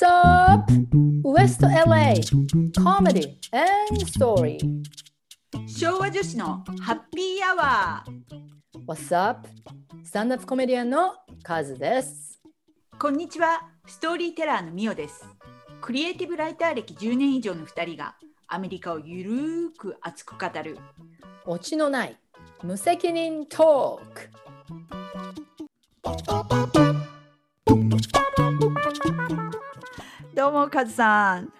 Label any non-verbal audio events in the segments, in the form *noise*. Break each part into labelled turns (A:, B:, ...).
A: What's up? West LA Comedy and Story.
B: 昭和女子のハッピーアワー
A: What's up? スタンダップコメディアンのカズです。
B: こんにちは。ストーリーテラーのミオです。クリエイティブライター歴10年以上の2人がアメリカをゆるーく熱く語る。
A: オチのない無責任トーク
B: どうもカズさん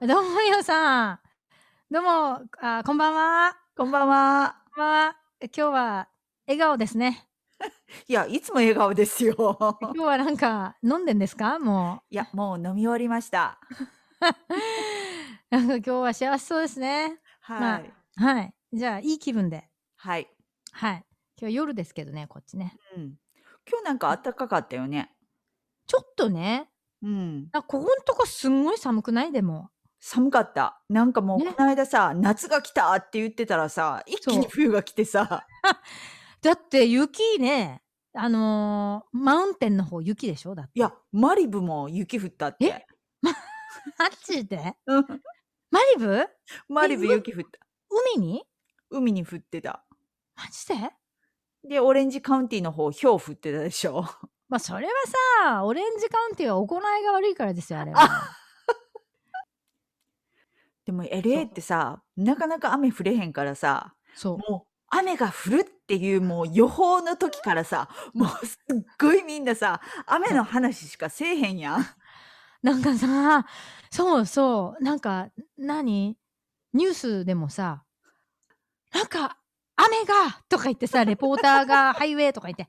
C: どうもよさん。どうも、あ、こんばんは。
B: こんばんは
C: こんばんは。今日は笑顔ですね。*laughs*
B: いやいつも笑顔ですよ
C: 今日はなんか飲んでんですか？も
B: いやもう飲み終わりました
C: う。*laughs* なんか今日は幸せそうですね。
B: はい、
C: はい。じゃあ、いい気分で。
B: はい、
C: はい。今日夜ですけどね、こっちね。
B: うん、今日なんか暖かかったよね
C: ちょっとね、
B: うん。
C: あここんとこすんごい寒くない？でも。
B: 寒かった。なんかもう
C: ね。
B: この間さ、夏が来たって言ってたらさ一気に冬が来てさ。*laughs*
C: だって雪ね、あのーマウンテンの方雪でしょ？だって。
B: いやマリブも雪降ったって。
C: え？*laughs* マジで？
B: うん。
C: マリブ？
B: マリブ雪降った。
C: 海に？
B: 海に降ってた。
C: マジで？
B: でオレンジカウンティの方ひょう降ってたでしょ
C: まあそれはさ、オレンジカウンティは行いが悪いからですよ、あれは。*laughs*
B: でも LA ってさなかなか雨降れへんからさ
C: そう。
B: もう雨が降るっていうもう予報の時からさもうすっごいみんなさ雨の話しかせえへんやん。
C: なんかさ、そうそう、なんか、何？ニュースでもさ、なんか、雨がとか言ってさ、レポーターがハイウェイとか言って、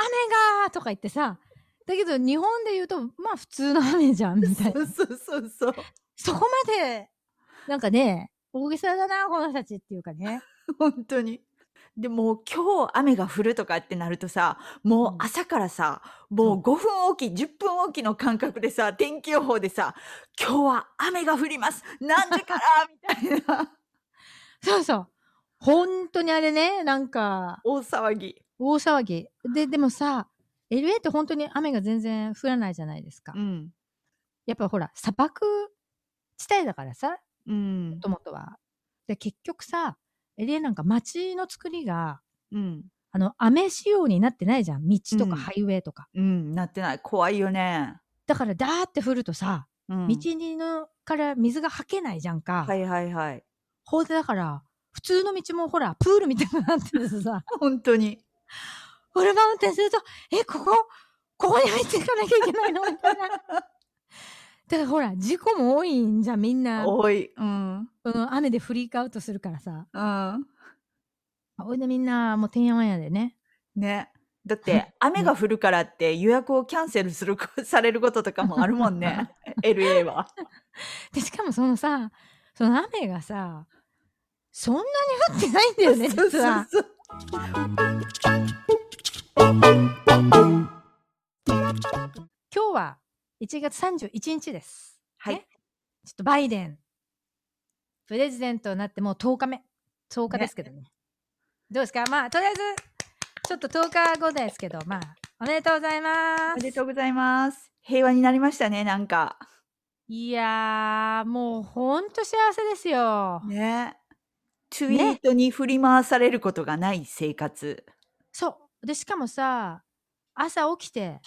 C: 雨がとか言ってさ、だけど日本で言うと、まあ普通の雨じゃん、みたいな。*laughs*
B: そうそうそうそう
C: そこまで、なんかね、大げさだな、この人たちっていうかね。*laughs*
B: 本当に。でもう今日雨が降るとかってなるとさもう
C: うん
B: 朝からさ、もう5分おき10分おきの間隔でさ天気予報でさ今日は雨が降ります何時から？みたいな *laughs*
C: そうそう。本当にあれね、なんか、
B: 大騒ぎ。
C: 大騒ぎ。で、でもさ、LA って本当に雨が全然降らないじゃないですか。
B: うん
C: やっぱほら、砂漠地帯だからさ、
B: うん
C: もともとは。で、結局さ、LA なんか街の作りが、
B: うん
C: あの、雨仕様になってないじゃん。道と
B: うん
C: かハイウェイとか。
B: うんなってない怖いよね。
C: だから、ダーって降るとさ、
B: うん
C: 道にのから水がはけないじゃんか。
B: はいはいはい。
C: ほんでだから、普通の道もほら、プールみたいになってるとさ、*laughs*
B: 本当に。
C: フルマウンテンすると、え、ここ、ここに入っていかなきゃいけないの？みたいな。*laughs* だからほら、事故も多いんじゃん、みんな。
B: 多い。うん。
C: うん、雨でフリークアウトするからさ。
B: うん。
C: ほいでみんな、もうてんやわんやでね。
B: ね。だって *laughs* 雨が降るからって予約をキャンセルするこされることとかもあるもんね *laughs* LA は。
C: で、しかもそのさ、その雨がさ、そんなに降ってないんだよね、
B: そう
C: 実は。
B: そうそう
C: 今日は1月31日です。
B: はい
C: ねちょっとバイデン、プレジデントになってもう10日目。10日ですけどね。どうですか？まあ、とりあえず、ちょっと10日後ですけど、まあ、おめでとうございます。
B: おめでとうございます。平和になりましたね、なんか。
C: いやー、もうほんと幸せですよ。
B: ね。ツイートに振り回されることがない生活。
C: そう。で、しかもさ、朝起きて、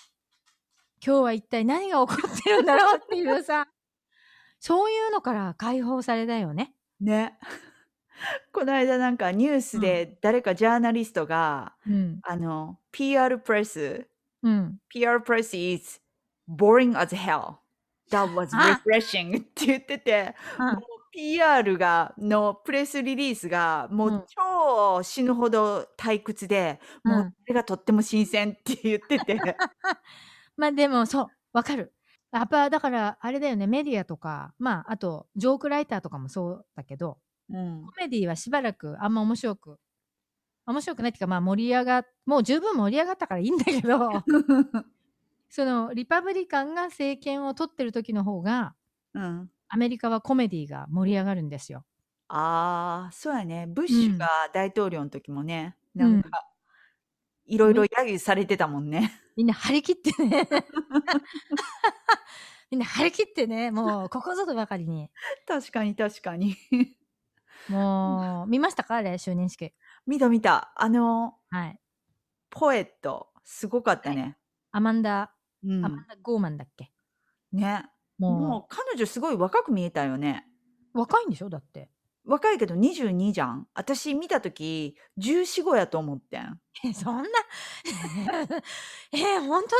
C: 今日は一体何が起こってるんだろうっていうさ、*laughs* そういうのから解放されたよね。
B: ね。*laughs* この間なんかニュースで誰かジャーナリストが、
C: うん。
B: あの、PR プレス、
C: うん。
B: PR プレス is boring as hell. That was *laughs*
C: あ
B: refreshing って言ってて、
C: あ
B: もう PR がのプレスリリースがも
C: う
B: うん。超死ぬほど退屈で、も
C: う
B: うん。それがとっても新鮮って言ってて、*laughs*
C: まあでもそう、わかる。やっぱだからあれだよね、メディアとか、まああとジョークライターとかもそうだけど、
B: うん。
C: コメディはしばらくあんま面白く、面白くないっていうかまあ盛り上が、もう十分盛り上がったからいいんだけど、*laughs* そのリパブリカンが政権を取ってる時の方が、
B: うん、
C: アメリカはコメディが盛り上がるんですよ。
B: ああ、そうやね。ブッシュが大統領の時もね、
C: ん
B: なんか、いろいろ揶揄されてたもんね。
C: みんな張り切ってね。*laughs* みんな張り切ってね、もうここぞとばかりに。*laughs*
B: 確かに確かに。
C: もう、見ましたか？あれ、就任式。
B: 見た見た。あの、
C: はい。
B: ポエット、すごかったね。
C: アマンダ、
B: うん
C: アマンダ・ゴーマンだっけ？
B: ね。も
C: も
B: う彼女すごい若く見えたよね。
C: う、若いんでしょ？だって。
B: 若いけど22じゃん。私見たとき、14、5やと思ってん。
C: え、そんな、*laughs* え、本当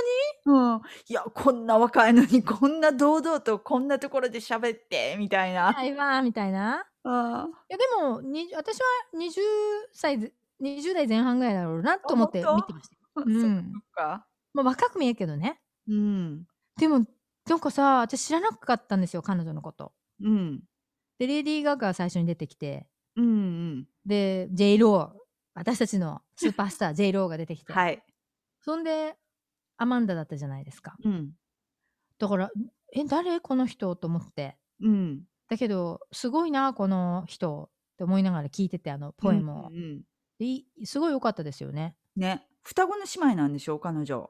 C: に？
B: うん。いや、こんな若いのに、こんな堂々とこんなところで喋って、みたいな。
C: 台湾みたいな。
B: うん。
C: いや、でも、に私は20歳で、20代前半ぐらいだろうなと思って見てましたよ。うん
B: そっか。
C: まあ、若く見えるけどね。
B: うん。
C: でも、なんかさ、私知らなかったんですよ、彼女のこと。
B: うん。
C: で、レディー・ガガが最初に出てきて、
B: うんうん。
C: で、J・ ロー、私たちのスーパースター J・ *laughs* ローが出てきて、
B: はい。
C: そんで、アマンダだったじゃないですか。
B: うん。
C: だから、え、誰この人と思って。
B: うん。
C: だけど、すごいな、この人って思いながら聞いてて、あの、ポエムを。
B: うんうん
C: すごい良かったですよね。
B: ね。双子の姉妹なんでしょ彼女。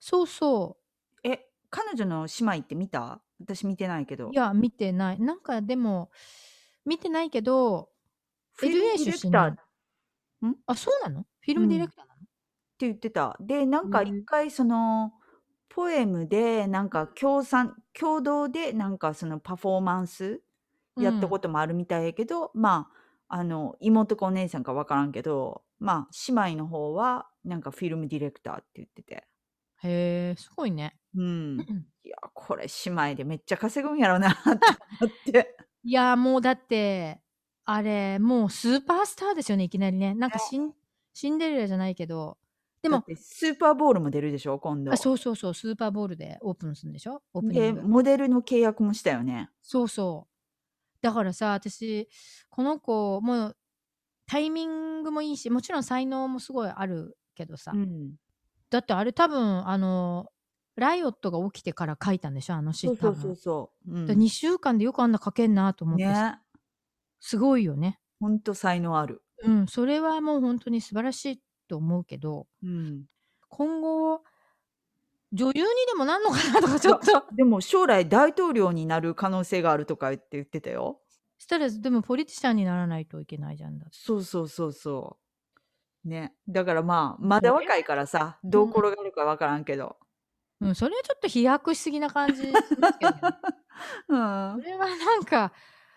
C: そうそ
B: え、彼女の姉妹って見た？私見てないけど
C: う。い。や、見てない。なんかでも、見てないけど、
B: フィルム
C: LA
B: ディレ
C: 出身
B: クター？っ
C: なのあ、そうなの？フィルムディレクターなの、
B: て言ってた。で、なんか
C: へえ
B: 一回その、ポエムで、なんか共産、共同でなんかそのパフォーマンスやったこともあるみたいやけど、まあ、あの、妹かお姉さんかわからんけど、まあ、姉妹の方は、なんかフィルムディレクターって言ってて。
C: へえ、すごいね。
B: うん。いや、これ姉妹でめっちゃ稼ぐんやろうなって思って。*laughs*
C: いや、もうだって、あれ、もうスーパースターですよね、いきなりね。なんかシンシンデレラじゃないけど、でも
B: スーパーボールも出るでしょ今度
C: あ。そうそうそう、スーパーボールでオープンするんでしょ？オープング。
B: モデルの契約もしたよね。
C: そうそう。だからさ、私、この子、もう、タイミングもいいし、もちろん才能もすごいあるけどさ。
B: うん。
C: だってあれ多分、あの、ライオットが起きてから書いたんでしょ？あの詩。
B: そうそうそうそう。うん、
C: 2週間でよくあんな書けんなと思ってさ、
B: ね。
C: すごいよね。
B: ほんと才能ある。
C: うん、それはもう本当に素晴らしいと思うけど、
B: うん。
C: 今後、女優にでもなんのかなとかちょっと。
B: でも将来大統領になる可能性があるとか言って言ってたよ。
C: したら、でもポリティシャンにならないといけないじゃんだ。
B: そうそうそうそう。ね。だからまあ、まだ若いからさ、どう転がるかわからんけど。
C: うん、それはちょっと飛躍しすぎな感じしますけどね。*laughs*
B: うん
C: そ。れはなんか、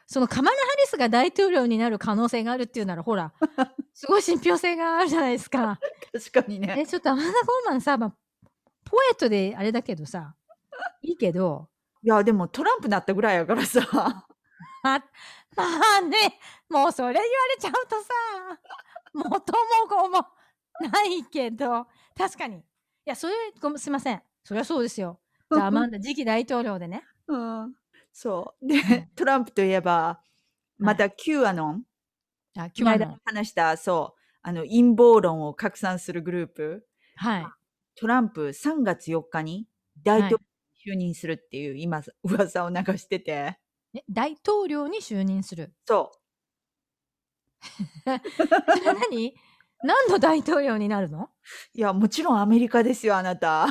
C: そのカマラ・ハリスが大統領になる可能性があるっていうなら、ほら、*laughs* すごい信憑性があるじゃないですか。
B: 確かに
C: え、
B: ね。
C: ちょっとアマンダ・ゴーマンさ、まあ、ポエットであれだけどさ、いいけど、
B: いや、でもトランプなったぐらいやからさ。*laughs*
C: ま、まあね、もうそれ言われちゃうとさ、元も子もないけど、確かに。いや、それ、ごすいません。そりゃそうですよ。じゃあ、アマンダ、次期大統領でね。
B: うん。そう。で、トランプといえば、また Q アノン、
C: あ、
B: この間
C: キュアノン。
B: 話した、そう、あの、陰謀論を拡散するグループ、
C: はい。
B: トランプ3月4日に大統領に就任するっていう、今、噂を流してて、
C: え大統領に就任する？
B: そ *laughs*
C: それ何？何の大統領になるの？
B: う。いや、もちろんアメリカですよ、あなた。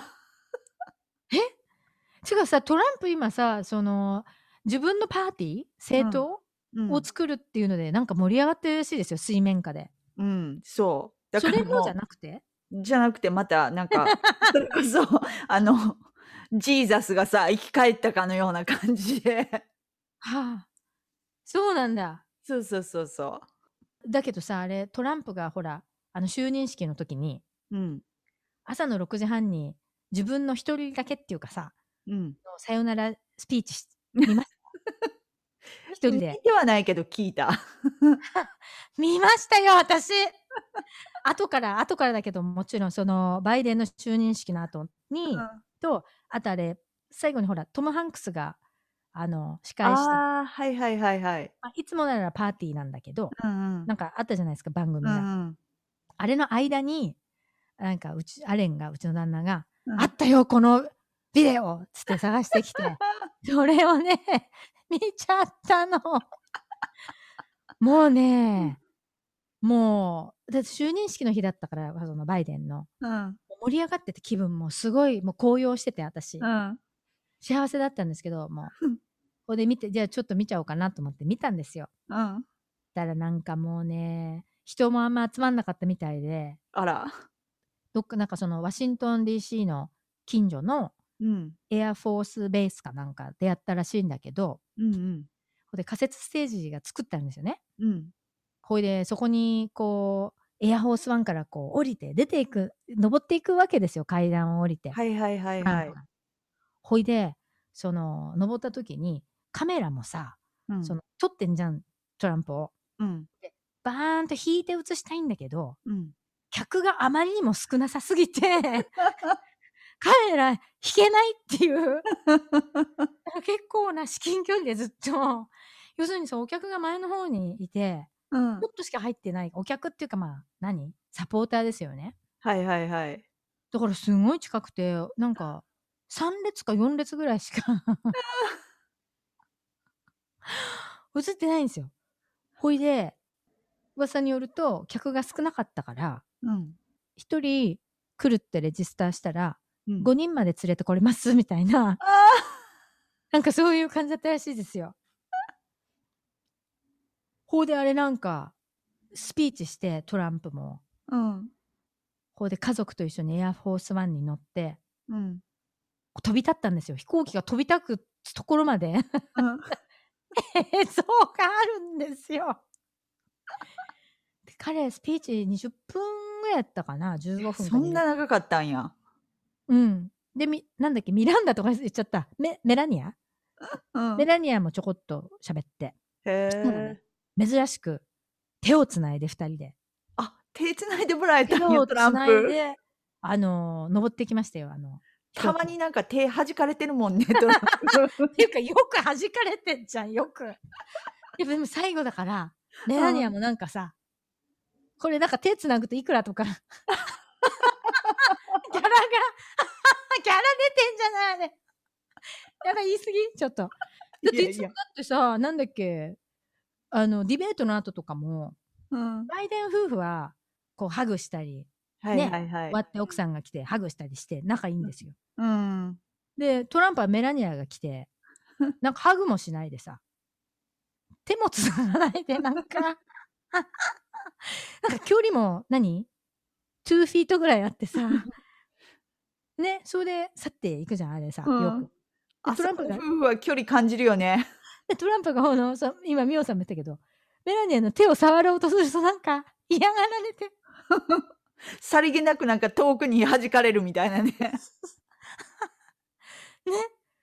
C: 違うさ、トランプ今さ、その、自分のパーティー政党、
B: うん
C: を作るっていうので、なんか盛り上がってるらしいですよ、水面下で。
B: うん、そう。だから
C: それもじゃなくて？
B: じゃなくて、また、なんか、*laughs* それこそ、あの、ジーザスがさ、生き返ったかのような感じで。
C: はあ。そうなんだ。
B: そうそうそうそ
C: だけどさ、あれ、トランプがほら、あの就任式の時に、
B: う。うん。
C: 朝の6時半に自分の一人だけっていうかさ、
B: うん。
C: さよならスピーチし *laughs* 見ました？一人で
B: 見。てはないけど聞いた。*laughs*
C: 見ましたよ、私後から、後からだけど、もちろんその、バイデンの就任式の後に、と、あとあれ、最後にほら、トム・ハンクスが、あの、司会した、
B: ああ、はいはいはいはい。
C: まあ、いつもならパーティーなんだけど、
B: うんうん。
C: なんかあったじゃないですか、番組
B: う
C: が。
B: ん
C: あれの間に、なんかうち、アレンが、うちの旦那が、
B: うん。
C: あったよ、このビデオつって探してきて、*laughs* それをね、*laughs* 見ちゃったの。*laughs* もうね、もう、だって就任式の日だったから、そのバイデンの。
B: うん。
C: 盛り上がってて気分もすごい、もう高揚してて、私。
B: うん。
C: 幸せだったんですけど、もう
B: うん。
C: ほいで見て、じゃあちょっと見ちゃおうかなと思って見たんですよ。
B: うん。
C: たらなんかもうね、人もあんま集まんなかったみたいで、
B: あら。
C: どっかなんかそのワシントン DC の近所の
B: うん。
C: エアフォースベースかなんかでやったらしいんだけど、
B: うんうん。
C: で仮設ステージが作ったんですよね。
B: うん。
C: ほいでそこにこう、エアフォースワンからこう降りて出ていく、登っていくわけですよ、階段を降りて。
B: はいはいはいはい
C: ほいで、その、登った時に、カメラもさ、
B: うん。
C: その、撮ってんじゃん、トランプを。
B: うん。
C: バーンと引いて映したいんだけど、
B: うん。
C: 客があまりにも少なさすぎて、カメラ引けないっていう、結構な至近距離でずっと、要するにそう、お客が前の方にいて、
B: うん
C: ちょ。っとしか入ってない、お客っていうかまあ、何？サポーターですよね。
B: はいはいはい。
C: だからすごい近くて、なんか、3列か4列ぐらいしか *laughs* 映ってないんですよ。ほいで、噂によると、客が少なかったから、
B: うん。
C: 1人来るってレジスターしたら、
B: うん
C: 5人まで連れてこれますみたいな、
B: あ
C: なんかそういう感じだったらしいですよ。ほうであれなんか、スピーチしてトランプも、
B: ーうん。
C: ほうで家族と一緒にエアフォースワンに乗って、
B: うん。
C: 飛び立ったんですよ。飛行機が飛び立くところまで
B: うん。
C: 映像があるんですよ。で彼、スピーチ20分ぐらいやったかな ?15 分か
B: そんな
C: 20
B: 長かったんや。
C: うん。で、み、なんだっけ、ミランダとか言っちゃった。メ、メラニア、
B: うん。
C: メラニアもちょこっと喋って。
B: へえ。
C: ね珍しく、手をつないで二人で。
B: あ、手つないでもらえた
C: 手
B: んや、
C: をつ
B: トランプ。
C: で、あのー登ってきましたよ、あの。
B: たまになんか手弾かれてるもんね、*laughs* トラン
C: 機っていうか、よく弾かれてんじゃん、よく。いやでも最後だから、メラニアもなんかさ、これなんか手つなぐといくらとか。*laughs* ギャラが、*laughs* ギャラ出てんじゃないあれ。やばい、言い過ぎ？ちょっと。だって
B: いやいや
C: いつもだってさ、なんだっけ、あの、ディベートの後とかも、
B: プ。うん。
C: バイデン夫婦は、こう、ハグしたり、
B: はい
C: ね
B: はいはい。
C: 終わって奥さんが来て、ハグしたりして、仲いいんですよ。
B: うん。
C: で、トランプはメラニアが来て、*laughs* なんかハグもしないでさ、手もつながないで、なんか、*laughs* なんか距離も何、2フィートぐらいあってさ、ね、それで去っていくじゃん、あれさ、
B: うん
C: よく。トランプが
B: こ夫婦は距離感じるよね。*laughs*
C: で、トランプがほの、さ今、ミオさんも言ったけど、メラニアの手を触ろうとするとなんか嫌がられて、
B: さりげなくなんか遠くに弾かれるみたいなね。*laughs*
C: ね。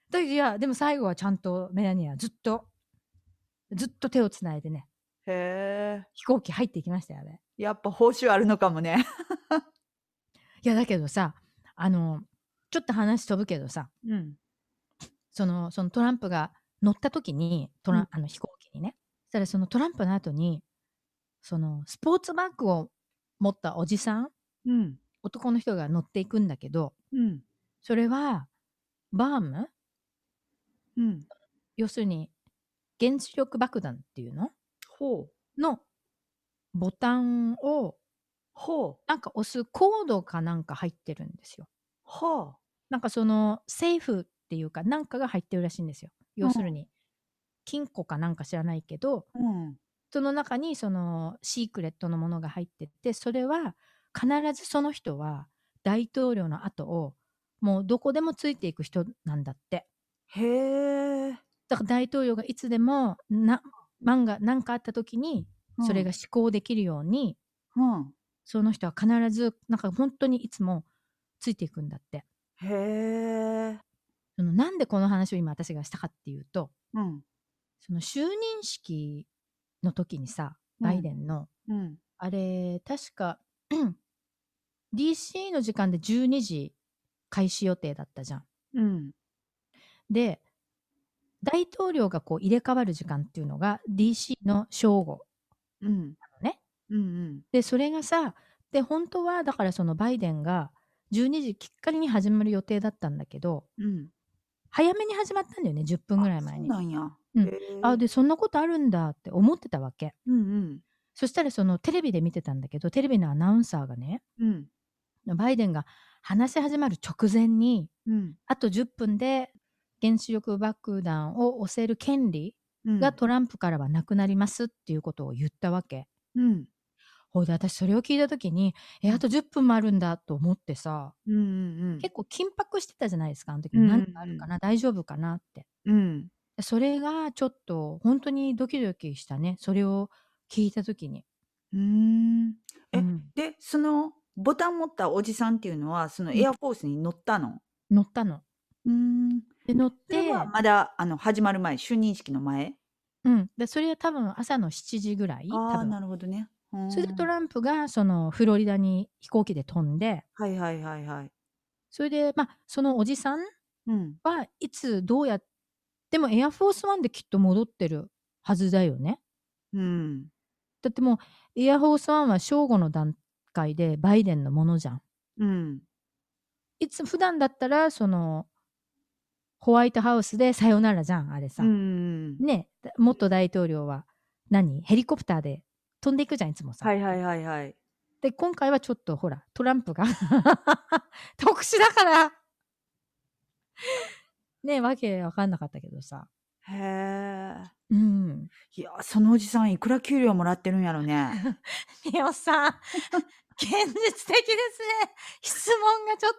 C: だいや、でも最後はちゃんとメラニアずっと、ずっと手をつないでね、
B: へえ。
C: 飛行機入っていきましたよ、あれ。
B: やっぱ報酬あるのかもね。*laughs*
C: いや、だけどさ、あの、ちょっと話飛ぶけどさ、
B: うん。
C: その、そのトランプが乗った時に、トラン
B: うん
C: あの飛行機にね、そしたらそのトランプの後に、そのスポーツバッグを持ったおじさん、
B: うん。
C: 男の人が乗っていくんだけど、
B: うん。
C: それは、バーム？
B: うん。
C: 要するに、原子力爆弾っていうの？のボタンを、
B: ほう。
C: なんか押すコードかなんか入ってるんですよ。
B: ほ
C: なんかその、セーフっていうか、なんかが入ってるらしいんですよ。要するに、金庫かなんか知らないけど、
B: う。うん。
C: その中にそのシークレットのものが入ってて、それは必ずその人は大統領の後をもうどこでもついていく人なんだって。
B: へえ。
C: だから大統領がいつでもな、漫画何かあった時にそれが施行できるように、
B: うん。
C: その人は必ずなんか本当にいつもついていくんだって。
B: へえ。
C: そのなんでこの話を今私がしたかっていうと、
B: うん。
C: その就任式の時にさ、バイデンの、
B: うん。
C: あれ、確か、*clears throat* DC の時間で12時開始予定だったじゃん。で、大統領がこう入れ替わる時間っていうのが DC の正午
B: うん。
C: なのね。
B: うん。うん。
C: で、それがさ、で、本当はだからそのバイデンが12時きっかりに始まる予定だったんだけど、
B: うん。
C: 早めに始まったんだよね、10分ぐらい前に。
B: なんや。
C: うんあ、で、そんなことあるんだって思ってたわけ。
B: うん
C: そしたらそのテレビで見てたんだけど、テレビのアナウンサーがね、
B: うん。うん。
C: バイデンが話し始まる直前に、
B: うん。
C: あと10分で原子力爆弾を押せる権利
B: うん
C: がトランプからはなくなりますっていうことを言ったわけ。
B: うん。
C: ほいで私それを聞いた時に、え、あと10分もあるんだと思ってさ、
B: うんうん
C: 結構緊迫してたじゃないですか、あの時。
B: うんうんうん
C: 何かあるかな、大丈夫かなって。
B: うん。
C: それがちょっと本当にドキドキしたね。それを聞いた時に。
B: うん。え
C: うん
B: で、そのボタン持ったおじさんっていうのは、その
C: うん
B: エアフォースに乗ったの？
C: 乗ったの。
B: うーん。
C: で、乗っ
B: それ
C: て、
B: はまだあの始まる前、就任式の前
C: うん。で、それは多分朝の7時ぐらい。
B: ああ、なるほどね。う
C: それでトランプがそのフロリダに飛行機で飛んで、
B: はいはいはいはい。
C: それで、まあ、そのおじさん
B: うん。
C: はいつどうやってもエアフォースワンできっと戻ってるはずだよね。
B: うん。
C: だってもうエアフォースワンは正午の段階でバイデンのものじゃん。
B: うん。
C: いつ普段だったらそのホワイトハウスでさよならじゃんあれさ。
B: うん。
C: ね元大統領は何？ヘリコプターで飛んでいくじゃんいつもさ。
B: はいはいはいはい。
C: で今回はちょっとほらトランプが *laughs* 特殊だからねわけわかんなかったけどさ。
B: へえ。
C: うん。
B: いや、そのおじさんいくら給料もらってるんやろね。*laughs*
C: みおさん、現実的ですね。質問がちょっ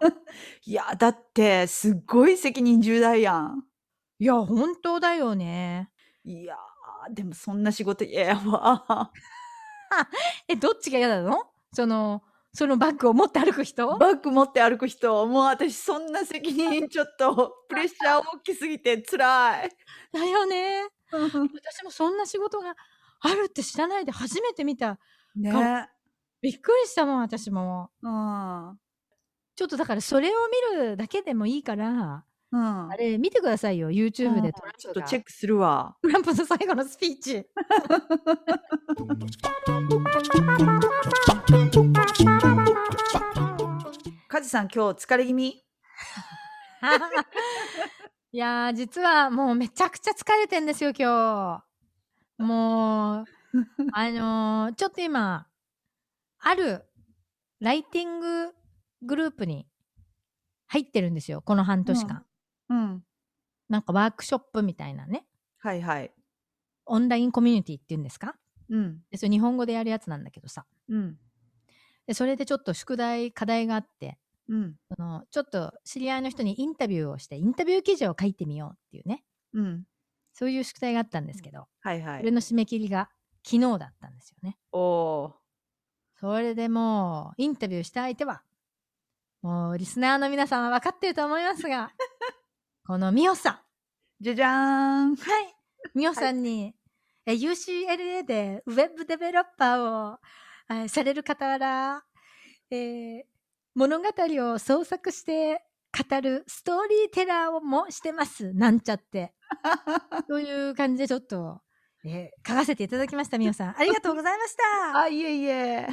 C: と。*laughs*
B: いや、だって、すっごい責任重大やん。
C: いや、本当だよね。
B: いやー、でもそんな仕事嫌やわ。*laughs*
C: え、どっちが嫌なの？その、そのバッグを持って歩く人？
B: バッグ持って歩く人、もう私そんな責任ちょっとプレッシャー大きすぎて辛い。
C: だよね。私もそんな仕事があるって知らないで初めて見た。
B: ね
C: びっくりしたもん、私も。
B: うん。うん。
C: ちょっとだからそれを見るだけでもいいから、あれ見てくださいよ、YouTube でトランプが。
B: ちょっとチェックするわ。
C: トランプの最後のスピーチ。
B: カジさん今日疲れ気味？
C: いやー、実はもうめちゃくちゃ疲れてんですよ、今日。もう、あのーちょっと今、あるライティンググループに入ってるんですよ、この半年間。
B: うん。
C: なんかワークショップみたいなね。
B: はいはい。
C: オンラインコミュニティっていうんですか？
B: うん。
C: でそれ日本語でやるやつなんだけどさ。
B: うん。
C: でそれでちょっと宿題、課題があって、
B: うん。
C: そのちょっと知り合いの人にインタビューをして、インタビュー記事を書いてみようっていうね。
B: うん。
C: そういう宿題があったんですけど、
B: はいはい。
C: それの締め切りが昨日だったんですよね。
B: おー。
C: それでもう、インタビューした相手は、もうリスナーの皆さんは分かってると思いますが、*laughs* このミオさん。
B: じゃじゃーん。
C: はい。ミオさんに、え UCLA でウェブデベロッパーをえされる傍ら、えー物語を創作して語るストーリーテラーをもしてます。なんちゃって。*laughs* そういう感じでちょっと、えー書かせていただきました、みおさん。ありがとうございました。
B: あ、いえいえ。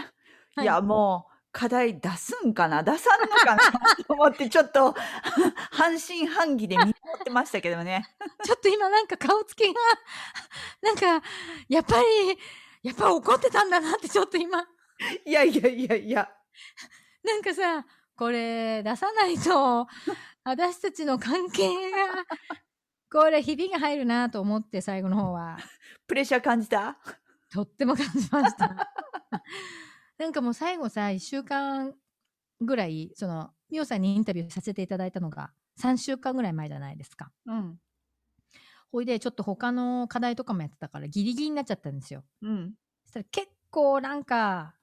C: はい
B: いや、もう、課題出すんかな？出さんのかな？*laughs* と思って、ちょっと、*laughs* 半信半疑で見守ってましたけどね。*laughs*
C: ちょっと今なんか顔つきが、なんか、やっぱり、やっぱ怒ってたんだなってちょっと今、
B: いやいやいやいや。
C: なんかさ、これ出さないと、私たちの関係が、これひびが入るなと思って最後の方は、
B: プレッシャー感じた？
C: とっても感じました。なんかもう最後さ、1週間ぐらい、その、ミオさんにインタビューさせていただいたのが3週間ぐらい前じゃないですか。
B: うん。
C: ほいで、ちょっと他の課題とかもやってたからギリギリになっちゃったんですよ。
B: うん。
C: そしたら結構なんか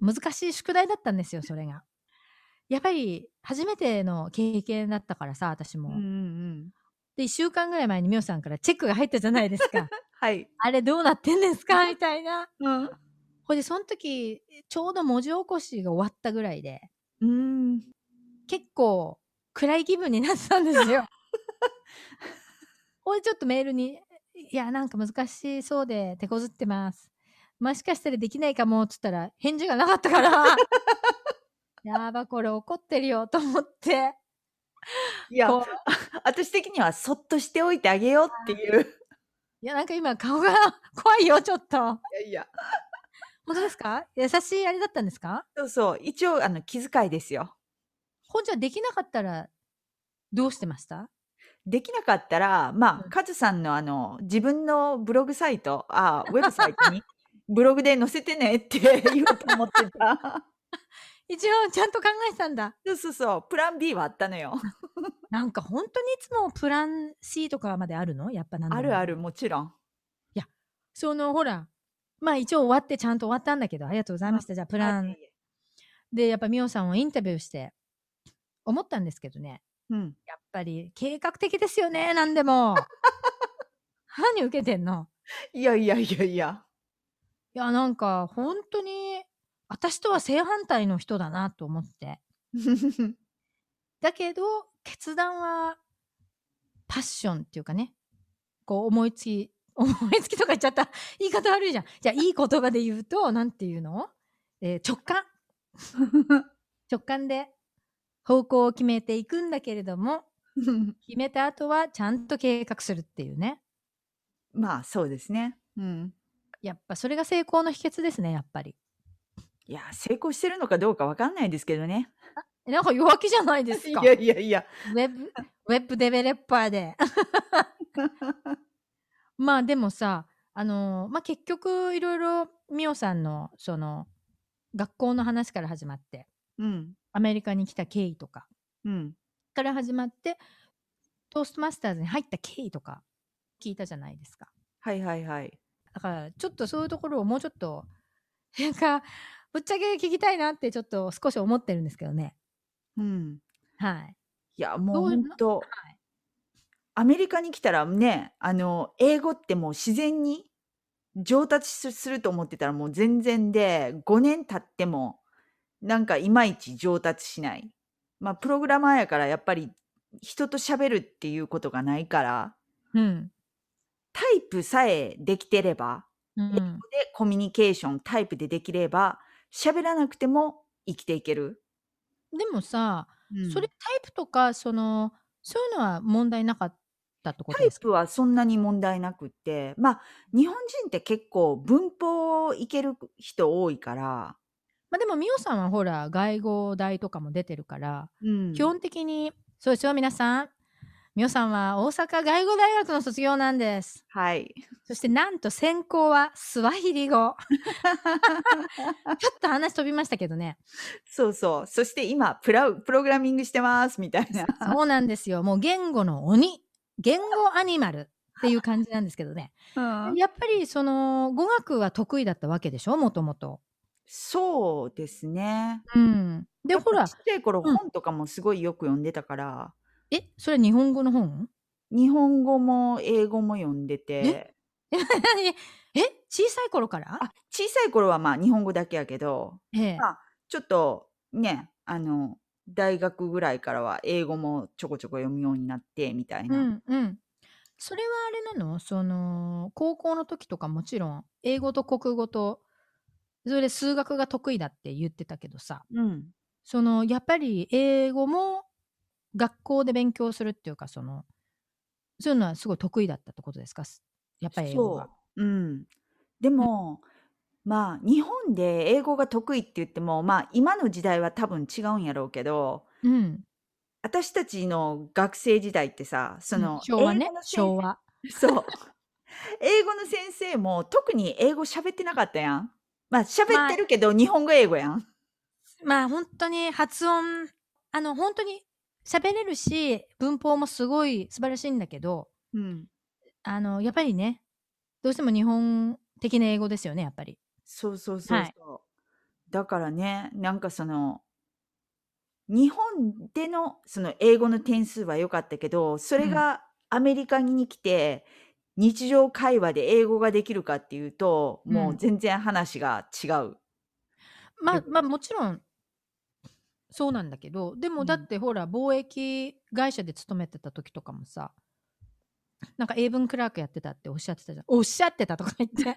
C: 難しい宿題だったんですよ、それが。*laughs* やっぱり初めての経験だったからさ、私も。
B: うんうんうん。
C: で、1週間ぐらい前にミオさんからチェックが入ったじゃないですか。*laughs*
B: はい。
C: あれどうなってんですか？みたいな。
B: うん。
C: ほいで、その時、ちょうど文字起こしが終わったぐらいで、
B: うん。
C: 結構暗い気分になってたんですよ。*laughs* ほいで、ちょっとメールに、いや、なんか難しそうで手こずってます。もしかしたらできないかもっつったら返事がなかったから、*laughs* やば、これ怒ってるよと思って、
B: いや *laughs* 私的にはそっとしておいてあげようっていう。
C: いや、なんか今顔が怖いよ、ちょっと。
B: いやいや。
C: 本当ですか？優しいあれだったんですか？
B: そうそう。一応、あの、気遣いですよ。
C: ほんじゃできなかったらどうしてました？
B: できなかったら、まあ、
C: うん
B: カズさんのあの、自分のブログサイト、あ、*laughs* ウェブサイトに、ブログで載せてねって *laughs* 言おうと思ってた。
C: 一応ちゃんと考えてたんだ。
B: そうそうそう、プラン B はあったのよ。*laughs*
C: なんか本当にいつもプラン C とかまであるの？やっぱなんでも
B: あるある、もちろん。
C: そのほら、まあ一応終わってちゃんと終わったんだけど、ありがとうございました。じゃあプランでやっぱミオさんをインタビューして思ったんですけどね。
B: うん。
C: やっぱり計画的ですよね、なんでも。*laughs* 何受けてんの？
B: いやいやいやいや。
C: いや、なんか本当に私とは正反対の人だなと思って。*laughs* だけど、決断はパッションっていうかね、こう思いつき、思いつきとか言っちゃった。*laughs* 言い方悪いじゃん。じゃあ、いい言葉で言うと、なんていうの、えー直感。*laughs* 直感で方向を決めていくんだけれども、*laughs* 決めた後はちゃんと計画するっていうね。
B: まあ、そうですね。うん。
C: やっぱそれが成功の秘訣ですね、やっぱり。
B: いや、成功してるのかどうかわかんないですけどね。
C: えなんか弱気じゃないですか。
B: いやいやいや。
C: ウェブ、ウェブデベロッパーで。まあでもさ、あのーまあ結局いろいろミオさんのその学校の話から始まって、
B: うん。
C: アメリカに来た経緯とか
B: うん。
C: から始まって、トーストマスターズに入った経緯とか聞いたじゃないですか。
B: はいはいはい。
C: だからちょっとそういうところをもうちょっと、*laughs* なんか、ぶっちゃけ聞きたいなってちょっと少し思ってるんですけどね。
B: うん。
C: はい。
B: いや、もう
C: どう
B: 本当、
C: はい
B: アメリカに来たらね、あの、英語ってもう自然に上達すすると思ってたらもう全然で、5年経っても、なんかいまいち上達しない。まあ、プログラマーやからやっぱり人と喋るっていうことがないから、
C: うん。
B: タイプさえできてれば、
C: うん
B: で、コミュニケーションタイプでできれば、喋らなくても生きていける。
C: でもさ、
B: うん
C: それタイプとか、その、そういうのは問題なかったってこと
B: タイ
C: ですか？
B: プはそんなに問題なくって、まあ、日本人って結構文法いける人多いから、
C: まあでも、ミオさんはほら、外語大とかも出てるから、
B: うん
C: 基本的に、そうですよ、皆さん。ミオさんは大阪外語大学の卒業なんです。
B: はい。
C: そしてなんと専攻はスワヒリ語。ちょっと話飛びましたけどね。
B: そうそう。そして今プラウ、プログラミングしてます、みたいな。
C: そうなんですよ。もう言語の鬼。言語アニマルっていう感じなんですけどね。
B: うん
C: やっぱりその語学は得意だったわけでしょ？もともと。
B: そうですね。
C: うん。で、ほら
B: ちっ、ちゃい頃
C: うん
B: 本とかもすごいよく読んでたから、
C: え、それ日本語の本？
B: 日本語も英語も読んでて、
C: え、何 *laughs* え、小さい頃から？
B: あ、小さい頃はまあ日本語だけやけど、
C: ええ。
B: まあちょっとね、あの、大学ぐらいからは英語もちょこちょこ読むようになって、みたいうな。
C: んうん。それはあれなの？その、高校の時とかもちろん、英語と国語と、それで数学が得意だって言ってたけどさ、
B: うん。
C: その、やっぱり英語も学校で勉強するっていうか、その、そういうのはすごい得意だったってことですか？やっぱり英語が。
B: そう。うん。でも、まあ、日本で英語が得意って言っても、まあ、今の時代は多分違うんやろうけど、
C: うん。
B: 私たちの学生時代ってさ、その、
C: 昭和ね
B: 英語の先
C: 昭和。
B: そう。英語の先生も特に英語喋ってなかったやん。まあ、喋ってるけど、日本語英語やん。
C: まあ本当に発音、あの本当に喋れるし、文法もすごい素晴らしいんだけど、
B: うん。
C: あの、やっぱりね、どうしても日本的な英語ですよね、やっぱり。
B: そうそうそうそう。
C: はい
B: だからね、なんかその、日本でのその英語の点数は良かったけど、それがアメリカに来て、日常会話で英語ができるかっていうと、もう
C: うん
B: 全然話が違う。
C: ままあもちろん、そうなんだけど、でも
B: うん
C: だってほら、貿易会社で勤めてた時とかもさ、なんか英文クラークやってたっておっしゃってたじゃん。おっしゃってたとか言って、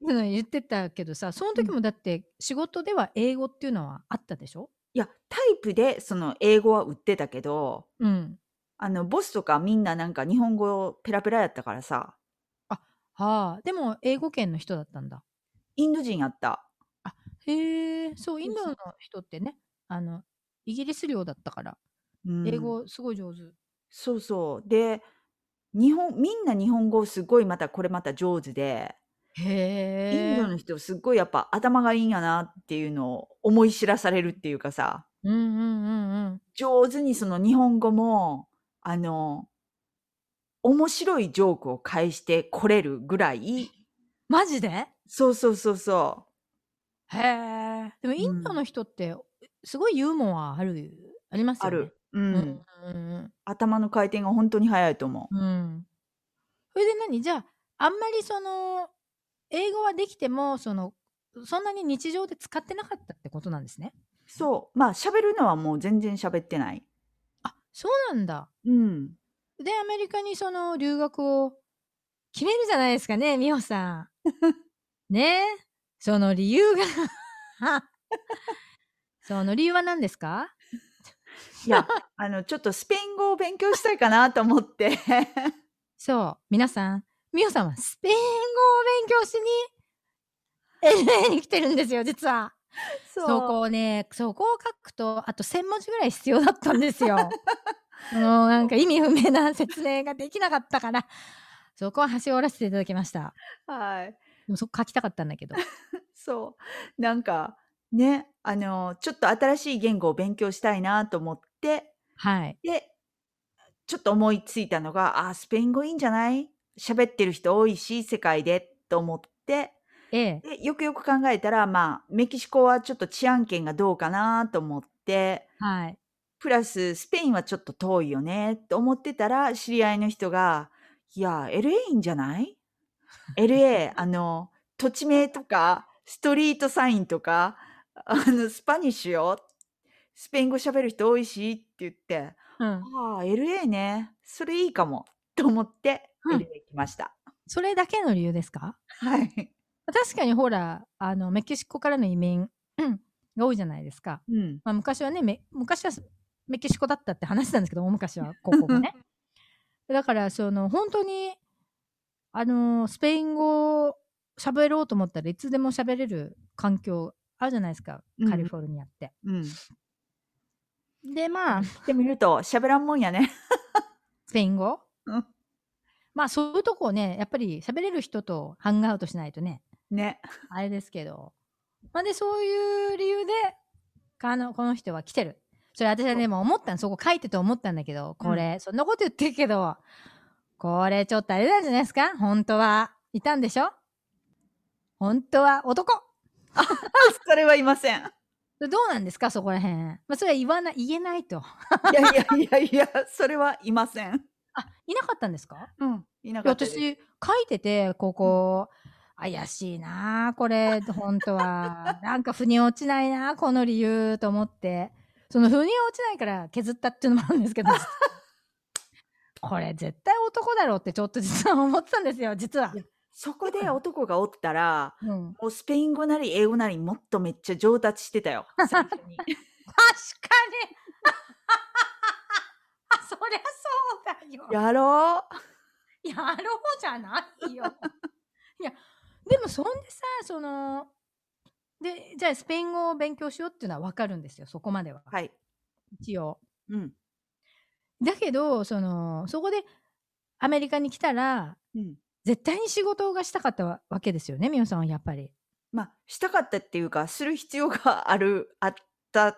C: 言ってたけどさ、その時もだって仕事では英語っていうのはあったでしょ？
B: いや、タイプでその英語は売ってたけど、
C: うん。
B: あの、ボスとかみんななんか日本語ペラペラやったからさ、
C: はあ、でも英語圏の人だったんだ。
B: インド人やった。
C: へえ、そう、インドの人ってね、あの、イギリス領だったから、
B: うん
C: 英語すごい上手。
B: そうそう。で、日本みんな日本語すごいまたこれまた上手で、イン
C: へえ。
B: ドの人すっごいやっぱ頭がいいんやなっていうのを思い知らされるっていうかさ、
C: うんうんうんうん。
B: 上手にその日本語も、あの、面白いジョークを返してこれるぐらい、
C: マジで？
B: そうそうそうそ
C: へえ。でもインドの人って、すごいユーモアある、あります
B: う。あ
C: よね。
B: る。う。
C: うんんうん
B: 頭の回転が本当に早いと思う。
C: うん。うん。それで何？じゃあ、あんまりその、英語はできても、その、そんなに日常で使ってなかったってことなんですね。
B: そう。まあ喋るのはもう全然喋ってない。
C: あ、そうなんだ。
B: うん。
C: で、アメリカにその留学を決めるじゃないですかね、美穂さん。*laughs* ねえ。その理由が *laughs* その理由は何ですか？
B: いや、あの、ちょっとスペイン語を勉強したいかなと思って。*laughs*
C: そう、皆さん、美穂さんはスペイン語を勉強しに LA に来てるんですよ、実は。
B: そ
C: そこをね、そこを書くと、あと1000文字ぐらい必要だったんですよ。*laughs* もうなんか意味不明な説明ができなかったから、そこは端折らせていただきました。
B: はい。
C: でもそこ書きたかったんだけど。*laughs*
B: そう。なんか、ね、あの、ちょっと新しい言語を勉強したいなと思って、
C: はい。
B: で、ちょっと思いついたのが、あ、スペイン語いいんじゃない喋ってる人多いし、世界で、と思って、
C: ええ。
B: でよくよく考えたら、まあ、メキシコはちょっと治安圏がどうかなと思って、
C: はい。
B: プラス、スペインはちょっと遠いよね、と思ってたら、知り合いの人が、いや、LA いいんじゃない ?LA、*laughs* あの、土地名とか、ストリートサインとか、あの、スパニッシュよ。スペイン語喋る人多いし、って言って、
C: うん。
B: ああ、LA ね。それいいかも。と思って、
C: うん
B: LA 来ました。
C: それだけの理由ですか？
B: はい。
C: 確かにほら、あの、メキシコからの移民、うん、が多いじゃないですか。
B: うん。
C: まあ、昔はねメ、昔はメキシコだったって話なんですけど、大昔は、ここもね。*laughs* だから、その、本当に、あの、スペイン語を喋ろうと思ったらいつでも喋れる環境あるじゃないですか、カリフォルニアって。
B: うん。
C: で、まあ、
B: してみると、喋らんもんやね。*laughs*
C: スペイン語？
B: うん
C: まあ、そういうとこをね、やっぱり喋れる人とハングアウトしないとね、
B: ね。
C: あれですけど。まあ、で、そういう理由で、あの、この人は来てる。それ私はね、もう思ったの、そこ書いてて思ったんだけど、これ、そんなこと言ってるけど、これちょっとあれなんじゃないですか？本当は、いたんでしょ？本当は男 *laughs*
B: それはいません。い
C: どうなんですか？そこら辺。まあ、それは言わない、言えないと。
B: やいやいやいや、それはいません。
C: あ、いなかったんですか？
B: うん。いなかった。
C: 私、書いてて、ここ、怪しいなあこれ、*laughs* 本当は。なんか、腑に落ちないなあこの理由と思って。その、腑に落ちないから削ったっていうのもあるんですけど、*laughs* これ、絶対男だろうってちょっと実は思ってたんですよ、実は。
B: そこで男がおったら、
C: うん。
B: もうスペイン語なり英語なりもっとめっちゃ上達してたよ。最初に *laughs*
C: 確かにそりゃそうだよ。
B: やろう。
C: やろうじゃないよ。いや、でもそんでさ、その、で、じゃあスペイン語を勉強しようっていうのはわかるんですよ、そこまでは。
B: はい。
C: 一応。
B: うん。
C: だけど、その、そこでアメリカに来たら、
B: うん。
C: 絶対に仕事がしたかったわわけですよね、みおさんはやっぱり。
B: まあ、したかったっていうか、する必要がある、あった。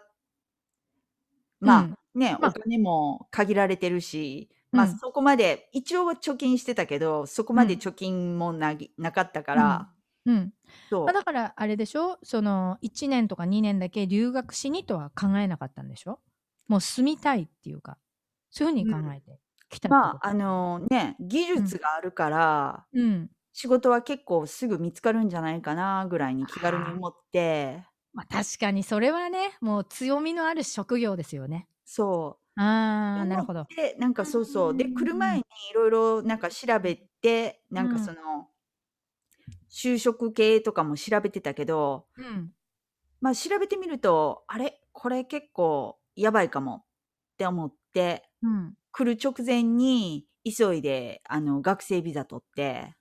B: まあ、
C: うん。
B: ね、
C: まあ。
B: お金も限られてるし、まあ、
C: うん
B: そこまで、一応は貯金してたけど、そこまで
C: うん。
B: 貯金もなぎなかったから、
C: うん。
B: そう。
C: まあ、だから、あれでしょ？その、1年とか2年だけ留学しにとは考えなかったんでしょ？もう住みたいっていうか、そういうふうに考えてきたってこと？
B: まあ、あのね、技術があるから、
C: うん。
B: 仕事は結構すぐ見つかるんじゃないかな、ぐらいに気軽に思って、
C: まあ確かにそれはね、もう強みのある職業ですよね。
B: そう。
C: ああ、なるほど。
B: で、なんかそうそう。で、来る前にいろいろなんか調べて、なんかその、就職系とかも調べてたけど、
C: うん。
B: まあ調べてみると、あれ？これ結構やばいかもって思って、
C: うん。
B: 来る直前に急いで、あの、学生ビザ取って、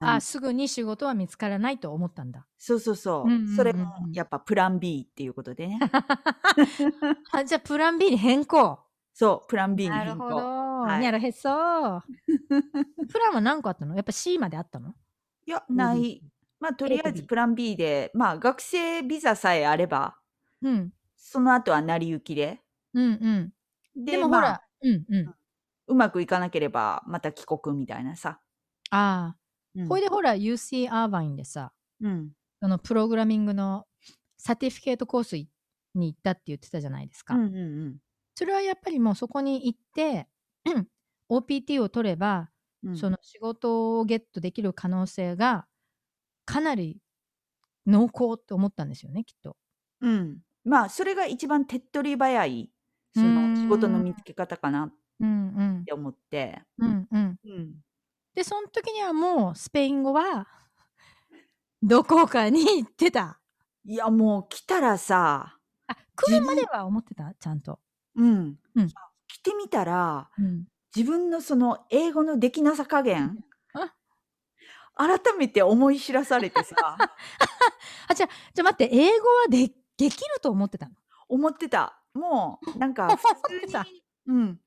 B: あ
C: すぐに仕事は見つからないと思ったんだ。
B: そうそうそう。
C: うんうんうんうん
B: それもやっぱプラン B っていうことでね。*laughs*
C: あじゃあプラン B に変更。
B: そう、プラン B に
C: なる
B: 変更。
C: ほど。
B: はい
C: にゃらへっそう。*laughs* プランは何個あったの？やっぱ C まであったの？
B: いや、ない。まあ、とりあえずプラン B で、まあ、学生ビザさえあれば、
C: うん。
B: その後は成り行きで。
C: うんうん。
B: で、
C: でもほ
B: まあ
C: ら、うんうん。
B: うまくいかなければ、また帰国みたいなさ。
C: ああ。
B: うん
C: ほいでほら、UC アーバインでさ、
B: うん。
C: そのプログラミングのサティフィケートコースに行ったって言ってたじゃないですか。
B: うんうんうん
C: それはやっぱりもうそこに行って、*clears throat* OPT を取れば、
B: うん。
C: その仕事をゲットできる可能性がかなり濃厚って思ったんですよね、きっと。
B: うん。まあ、それが一番手っ取り早い、その
C: ん
B: 仕事の見つけ方かなって思って。
C: うんうん。
B: うん。
C: で、その時にはもうスペイン語は *laughs* どこかに行ってた。
B: いや、もう来たらさ、
C: あ、来るまでは思ってた？ちゃんと。
B: うん。
C: うん
B: 来てみたら、
C: うん。
B: 自分のその英語のできなさ加減
C: あ、
B: 改めて思い知らされてさ、*laughs*
C: あ、じゃあ、じゃあ待って、英語はでできると思ってたの？
B: 思ってた。もう、なんか *laughs*
C: 思
B: 普通にうん。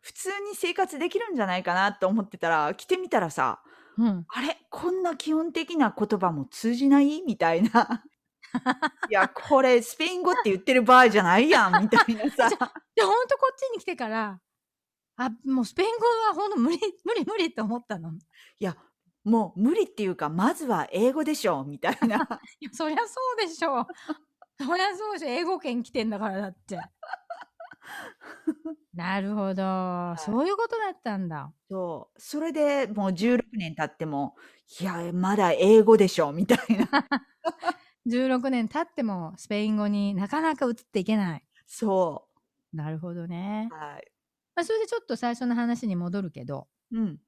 B: 普通に生活できるんじゃないかなと思ってたら、来てみたらさ、
C: うん。
B: あれ？こんな基本的な言葉も通じない？みたいな。*laughs* いや、これスペイン語って言ってる場合じゃないやんみたいなさ。*laughs*
C: で、ほんとこっちに来てから、あ、もうスペイン語はほんと無理、*laughs* 無理無理って思ったの？
B: いや、もう無理っていうか、まずは英語でしょみたいな。
C: いや、そりゃそうでしょ。そりゃそうでしょ。英語圏来てんだからだって。*laughs* なるほど。そういうことだったんだ。
B: そう。それでもう16年経っても、*laughs* いや、まだ英語でしょみたいな。
C: 16年経ってもスペイン語になかなか移っていけない。
B: そ
C: なるほどね
B: う。。はい。
C: まあ、それでちょっと最初の話に戻るけど、
B: うん。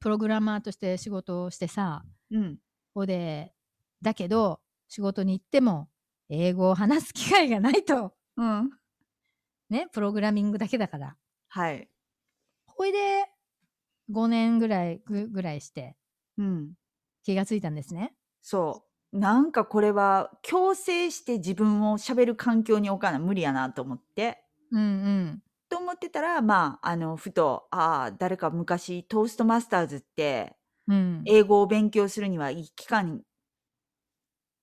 C: プログラマーとして仕事をしてさ、
B: うん。
C: ここで、だけど、仕事に行っても、英語を話す機会がないと。
B: うん。
C: ね、プログラミングだけだから。
B: はい。
C: ほいで、5年ぐらい、ぐぐらいして
B: うん。
C: 気がついたんですね。
B: そう。なんかこれは強制して自分を喋る環境に置かな無理やなと思って。
C: うんうん。
B: と思ってたら、まあ、あの、ふと、ああ、誰か昔トーストマスターズって
C: うん。
B: 英語を勉強するにはいい期間っ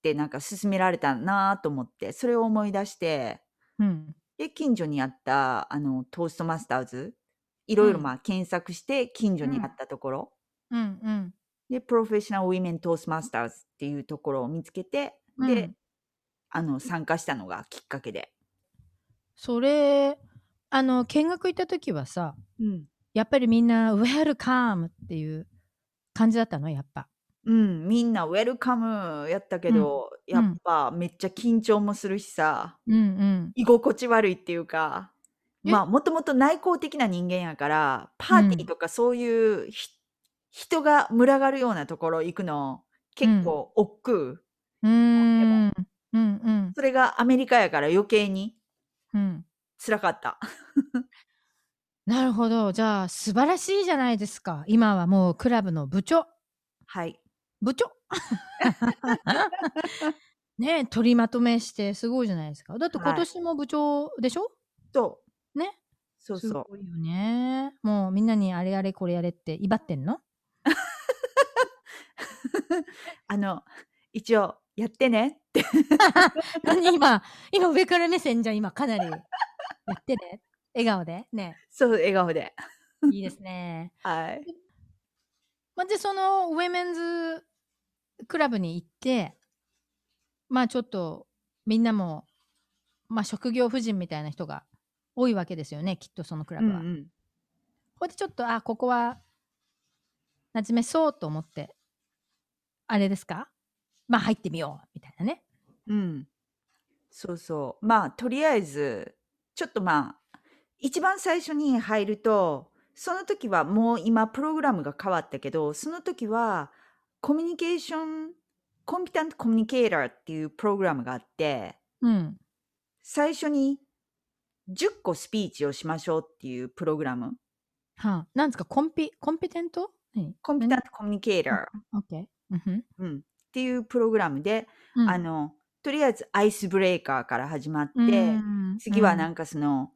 B: てなんか勧められたなと思って、それを思い出して、
C: うん。
B: で、近所にあった、あの、トーストマスターズ、いろいろ
C: うん
B: まあ検索して、近所にあったところ、
C: うんうん。
B: で、 Professional Women Toastmasters っていうところを見つけて、
C: うん
B: で、あの、参加したのがきっかけで。
C: それ、あの、見学行った時はさ、
B: うん。
C: やっぱりみんな、ウェルカムっていう感じだったの？やっぱ。
B: うん、みんなウェルカムやったけど、
C: うん
B: やっぱめっちゃ緊張もするしさ、
C: うんうん。
B: 居心地悪いっていうか、
C: え？
B: まあ、もともと内向的な人間やから、パーティーとかそういうひ、人が群がるようなところ行くの、結構億劫。
C: うーん。うんうん。
B: それがアメリカやから余計に
C: うん。
B: 辛かった。*laughs*
C: なるほど。じゃあ、素晴らしいじゃないですか。今はもうクラブの部長。
B: はい。
C: 部長 *laughs* ねえ取りまとめしてすごいじゃないですか。だって
B: はい
C: 今年も部長でしょ、
B: そう。
C: ね？す
B: そうそう。
C: ごいよね。もうみんなにあれやれこれやれって威張ってんの？*laughs*
B: あの、一応、やってねって。*laughs*
C: 何？今、今上から目線じゃ今かなりやってね。笑顔でね。
B: そう、笑顔で。
C: いいですね。
B: はい。
C: まあ、で、そのウェメンズクラブに行って、まあちょっとみんなも、まあ職業婦人みたいな人が多いわけですよね、きっとそのクラブは。
B: うんうん。
C: ここでちょっと、あ、ここは馴染めそうと思って、あれですか？まあ入ってみよう、みたいなね。
B: うん。そうそう。まあ、とりあえず、ちょっとまあ、一番最初に入ると、その時はもう今プログラムが変わったけど、その時はコミュニケーション、コンピタントコミュニケーターっていうプログラムがあって、
C: うん。
B: 最初に10個スピーチをしましょうっていうプログラム。
C: はあ、なんですか？コンピ、コンピテント何？
B: コンピタントコミュニケーター、
C: オッケー。うん。
B: っていうプログラムで、
C: うん。
B: あの、とりあえずアイスブレーカーから始まって、
C: うん。
B: 次はなんかその、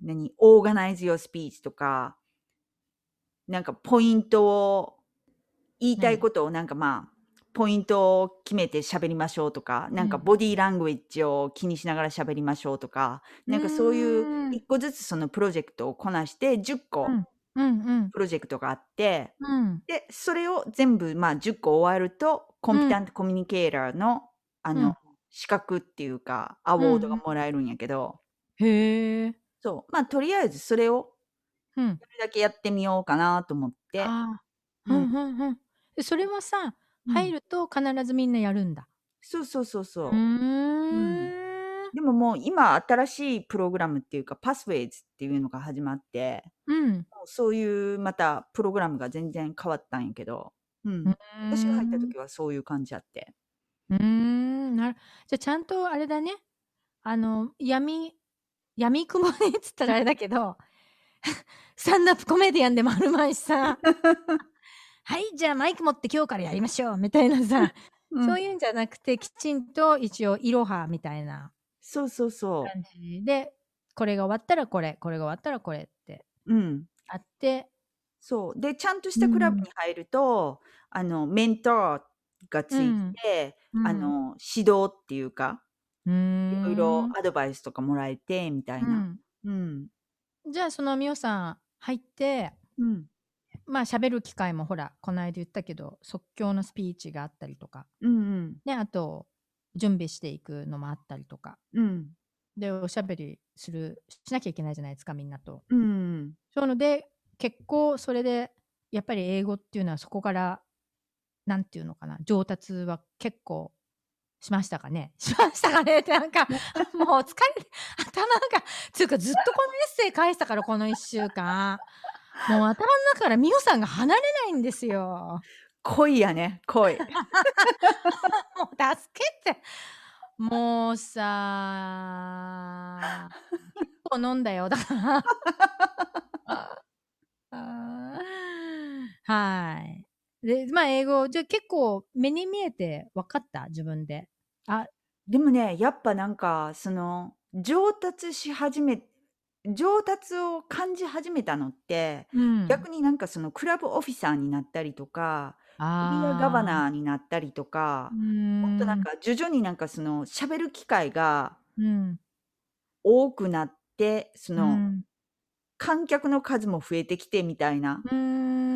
B: 何、オーガナイズ your speech とか、なんかポイントを、言いたい
C: 何
B: ことをなんかまあ、ポイントを決めて喋りましょうとか、なんか
C: うん。
B: ボディーラングエッジを気にしながら喋りましょうとか、
C: う
B: なんかそういう
C: ーん。
B: 一個ずつそのプロジェクトをこなして10
C: う
B: 個
C: ん。うんうん。
B: プロジェクトがあって、
C: うん。
B: で、それを全部まあ10個終わると、コンピ
C: うん。
B: タントコミュニケーターのあの
C: うん。
B: 資格っていうか、ア
C: うん
B: ワードがもらえるんやけど、
C: へえ。
B: そう、まあとりあえずそれを
C: うん。
B: それだけやってみようかなと思って、
C: ああ。
B: う
C: うんんうんうん。でそれはさ、
B: うん。
C: 入ると必ずみんなやるんだ。
B: そうそうそう
C: う
B: そう。
C: ー
B: うん。
C: ん。
B: でももう今新しいプログラムっていうか、パスウェイズっていうのが始まって、
C: うん。
B: もうそういうまたプログラムが全然変わったんやけど、う。
C: うん
B: 私が入った
C: ーん。
B: 時はそういう感じあって。
C: うーん。なるじゃ、ちゃんとあれだね。あの、闇闇雲にっつったらあれだけど、*laughs* スタンドアップコメディアンでもあるまいしさ、はい、じゃあマイク持って今日からやりましょうみたいなさ、*laughs*
B: うん。
C: そういうんじゃなくて、きちんと一応いろはみたいな
B: そうそうそ
C: 感じで、これが終わったらこれ、これが終わったらこれって
B: う。うん。
C: あって
B: そう。で、ちゃんとし
C: う
B: たクラブ
C: ん。
B: に入ると、あの、メントーがつい
C: うん。
B: て、
C: うん。
B: あの、指導っていうか、
C: う
B: いろい
C: ー
B: ろ
C: ん。
B: アドバイスとかもらえて、みたいうな。
C: ん。
B: うん。
C: じゃあ、そのみおさん入って、
B: うん。
C: まあ喋る機会もほら、こないだ言ったけど、即興のスピーチがあったりとか、
B: うんうん。
C: ね、あと、準備していくのもあったりとか、
B: うん。
C: で、おしゃべりする、しなきゃいけないじゃないですか、みんなと。
B: うん。
C: そういうので、結構それで、やっぱり英語っていうのはそこから、なんていうのかな、上達は結構しましたかね。*laughs* しましたかねってなんか、*laughs* もう疲れて、頭が、つうかずっとこのエッセイ返したから、この1週間。もう頭の中からミオさんが離れないんですよ。
B: 恋やね、恋。*laughs*
C: もう助けて。もうさ、結構飲んだよ。だから。*laughs* はい。で、まあ英語、じゃあ結構目に見えて分かった？自分で。あ、
B: でもね、やっぱなんか、その、上達し始め、上達を感じ始めたのって、
C: うん。
B: 逆になんかそのクラブオフィサーになったりとか、エリアガバ
C: あ
B: ナーになったりと
C: ー。
B: か
C: う、
B: もっとなん
C: ーん。
B: か徐々になんかその喋る機会が
C: うん。
B: 多くなって、そうの
C: ん。
B: 観客の数も増えてきてみたいな、
C: う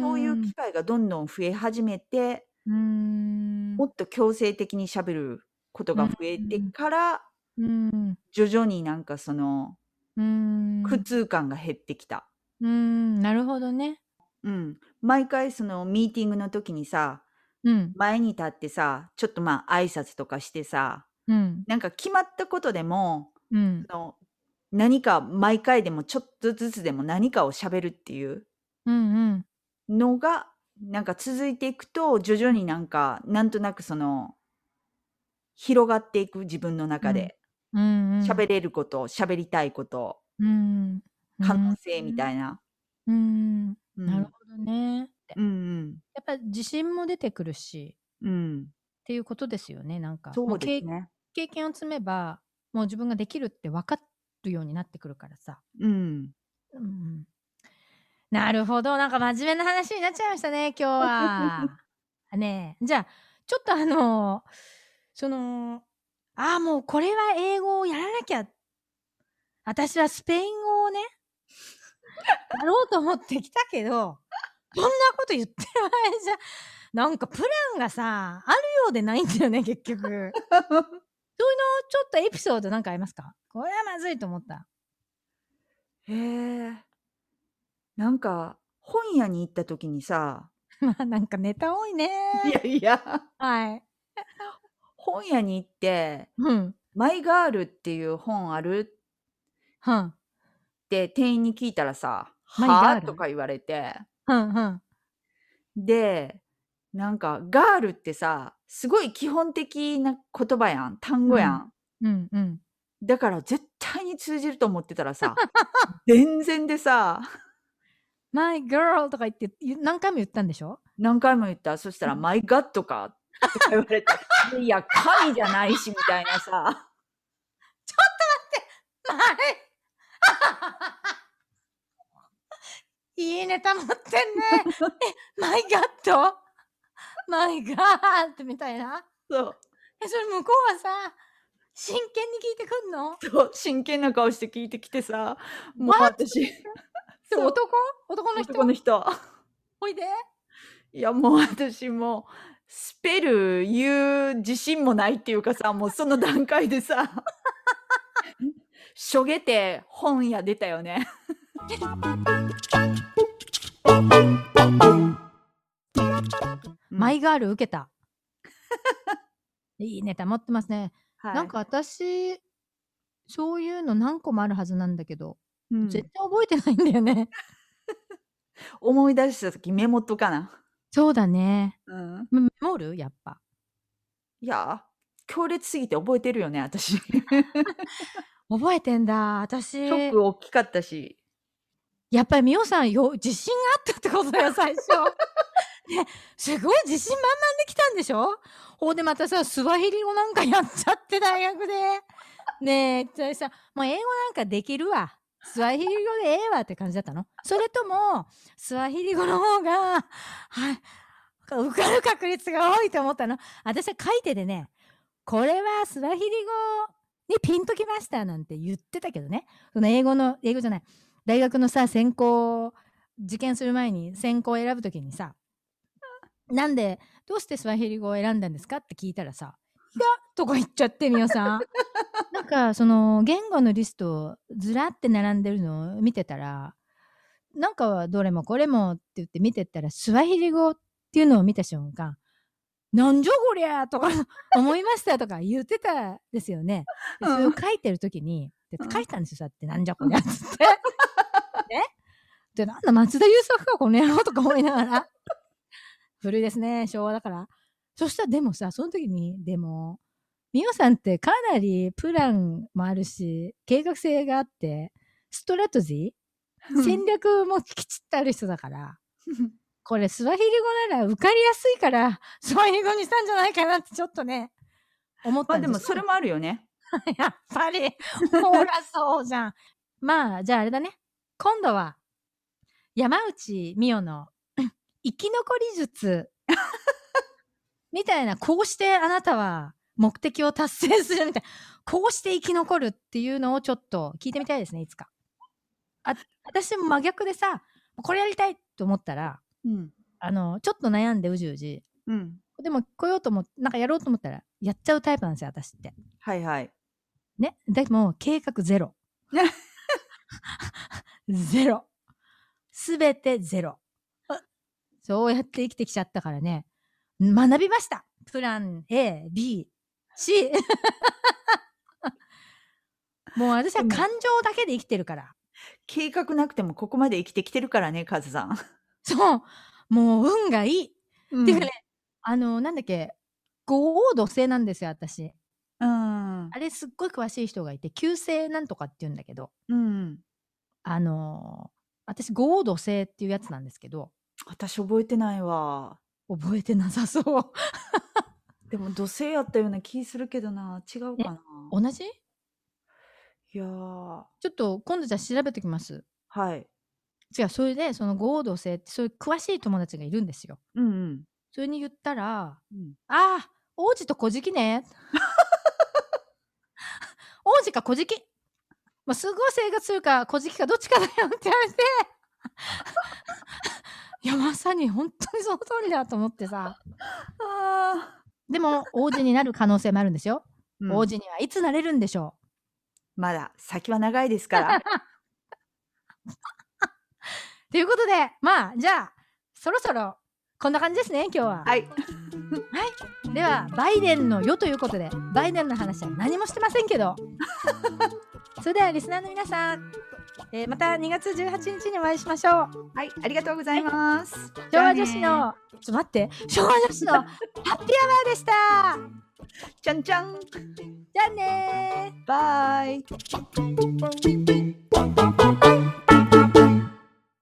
B: そういう
C: ーん。
B: 機会がどんどん増え始めて、
C: うーん。
B: もっと強制的に喋ること
C: う
B: が増えて
C: ん。
B: から、
C: うん。
B: 徐々になんかその
C: うー
B: 苦
C: ん。
B: 痛感が減ってきた。
C: うーん、なるほどね。
B: うん。毎回そのミーティングの時にさ、
C: うん。
B: 前に立ってさ、ちょっとまあ挨拶とかしてさ、
C: うん。
B: なんか決まったことでも、
C: うん。
B: その何か毎回でもちょっとずつでも何かを喋るっていう
C: うんうん。
B: のがなんか続いていくと徐々になんかなんとなくその広がっていく自分の
C: うん。
B: 中で
C: うんうん。
B: 喋れること喋りたいこと
C: うん。う
B: 可能
C: ん。
B: 性みたいな。
C: うん。
B: うん。
C: なるほどね。って。
B: うん
C: やっぱ自信も出てくるし、
B: うん。うん。
C: っていうことですよね。なんか、
B: そうですね。
C: 経験を積めば、もう自分ができるって分かるようになってくるからさ。
B: うん。
C: うん。なるほど。なんか真面目な話になっちゃいましたね、今日は。*laughs* ねえ。じゃあ、ちょっとあの、その、ああ、もうこれは英語をやらなきゃ。私はスペイン語をね、*laughs* やろうと思ってきたけど、こんなこと言ってる場合じゃ、なんかプランがさ、あるようでないんだよね、結局。そういうの、ちょっとエピソードなんかありますか？これはまずいと思った。
B: へえ。なんか本屋に行った時にさ、*laughs*
C: まあなんかネタ多いね。
B: いやいや、
C: はい。
B: 本屋に行って、
C: うん。
B: マイガールっていう本ある？
C: はん。
B: って店員に聞いたらさ、
C: マイガ
B: は
C: ール？
B: あとか言われて、
C: はんはん。
B: で、なんかガールってさ、すごい基本的な言葉やん、単語やん。
C: うんうん。
B: だから絶対に通じると思ってたらさ、*laughs* 全然でさ、
C: My girl とか言ってゆ何回も言ったんでしょ？
B: 何回も言った。そしたら、
C: うん
B: マイガットかとか言われて、*laughs* いや、神じゃないし、みたいなさ。
C: はい。*laughs* いいネタ持ってんね。*laughs* え、マイガットマイガットみたいな？
B: そう。
C: え、それ向こうはさ、真剣に聞いてくんの？
B: そう真剣な顔して聞いてきてさ、もう？私、
C: 男？男の人？
B: 男の人。
C: おいで。
B: いやもう私もうスペル言う自信もないっていうかさもうその段階でさ *laughs* しょげて本屋出たよね。
C: マイガール受けた。*laughs* いいネタ持ってますね。
B: はい
C: なんか私、そういうの何個もあるはずなんだけど、
B: うん
C: 絶対覚えてないんだよね。*laughs*
B: 思い出した時メモっとかな。
C: そうだね。
B: うん、
C: メモる？やっぱ。
B: いや強烈すぎて覚えてるよね私。シ *laughs*
C: 覚えてんだ。私、
B: ョック大きかったし。
C: やっぱりみおさんよ、自信があったってことだよ、最初。*laughs* ね、すごい自信満々できたんでしょ？ほんでまたさ、スワヒリ語なんかやっちゃって、大学で。ねえ、それさ、もう英語なんかできるわ。スワヒリ語でええわって感じだったの？それとも、スワヒリ語の方が、はい、受かる確率が多いと思ったの？私は書いてでね、これはスワヒリ語にピンときましたなんて言ってたけどね。その英語の、英語じゃない。大学のさ、専攻、受験する前に専攻を選ぶときにさ、なんで、どうしてスワヒリ語を選んだんですか？って聞いたらさ、とか言っちゃって、みおさん。*laughs* なんか、その、言語のリストずらって並んでるのを見てたら、なんか、どれもこれもって言って見てったら、スワヒリ語っていうのを見た瞬間、なんじゃこりゃとか *laughs* 思いましたとか言ってたですよね。でそれを書いてるときに、で
B: うん
C: 書いてたんですよ、そうやって、なんじゃこりゃって。*laughs* ね？で、なんだ、松田優作か、この野郎とか思いながら。古いですね、昭和だから。そしたら、でもさ、その時に、でも、みおさんってかなりプランもあるし、計画性があって、ストラトジー戦略もきちっとある人だから、これスワヒリ語なら受かりやすいから、スワヒリ語にしたんじゃないかなってちょっとね、思っ
B: まあ
C: たんです
B: でもそれもあるよね。*laughs*
C: やっぱり、ほらそうじゃん。まあ、じゃああれだね。今度は、山内美代の生き残り術みたいな、こうしてあなたは目的を達成するみたいな、こうして生き残るっていうのをちょっと聞いてみたいですね、いつか。あ私も真逆でさ、これやりたいと思ったら、
B: うん。
C: あの、ちょっと悩んでうじうじ、
B: うん。
C: でも来ようと思って、なんかやろうと思ったら、やっちゃうタイプなんですよ、私って。
B: はいはい。
C: ね。でも、計画ゼロ。*laughs* ゼロ。すべてゼロ。そうやって生きてきちゃったからね。学びました。プラン A、B、C。*laughs* もう私は感情だけで生きてるから。
B: 計画なくてもここまで生きてきてるからね、カズさん。
C: そう。もう運がいい。
B: うん
C: っていうかね、あの、なんだっけ、五王土星なんですよ、私。
B: うん。
C: あれすっごい詳しい人がいて、旧星なんとかって言うんだけど、
B: うん。
C: あのー私、五王土星っていうやつなんですけど、
B: 私覚えてないわ。
C: 覚えてなさそう。*laughs*
B: でも土星やったような気するけどな。違うかな。
C: 同じ？
B: いやー。
C: ちょっと今度じゃあ調べてきます。
B: はい。
C: 違う、それで、その五王土星って、そういう詳しい友達がいるんですよ。
B: うんうん。
C: それに言ったら、
B: うん
C: ああ、王子と小じね。*laughs* 王子か小じき。まあ、すごい生活するか小じきかどっちかだよって言われて。いや、まさに本当にその通りだと思ってさ。*laughs*
B: あ
C: でも、王子になる可能性もあるんですよ。
B: ー、
C: 王子にはいつなれるんでしょ
B: まだ先は長いですから。
C: う。*laughs* ということで、まあ、じゃあ、そろそろ、こんな感じですね、今日は。
B: はい。
C: では、バイデンの世ということで、バイデンの話は何もしてませんけど。*laughs* それでは、リスナーの皆さん、えーまた2月18日にお会いしましょう。
B: はい。ありがとうございます。
C: 昭和女子の、ちょっと待って、昭和女子のハッピーアワーでした。
B: じゃんじゃん。
C: じゃあねー。
B: バイ。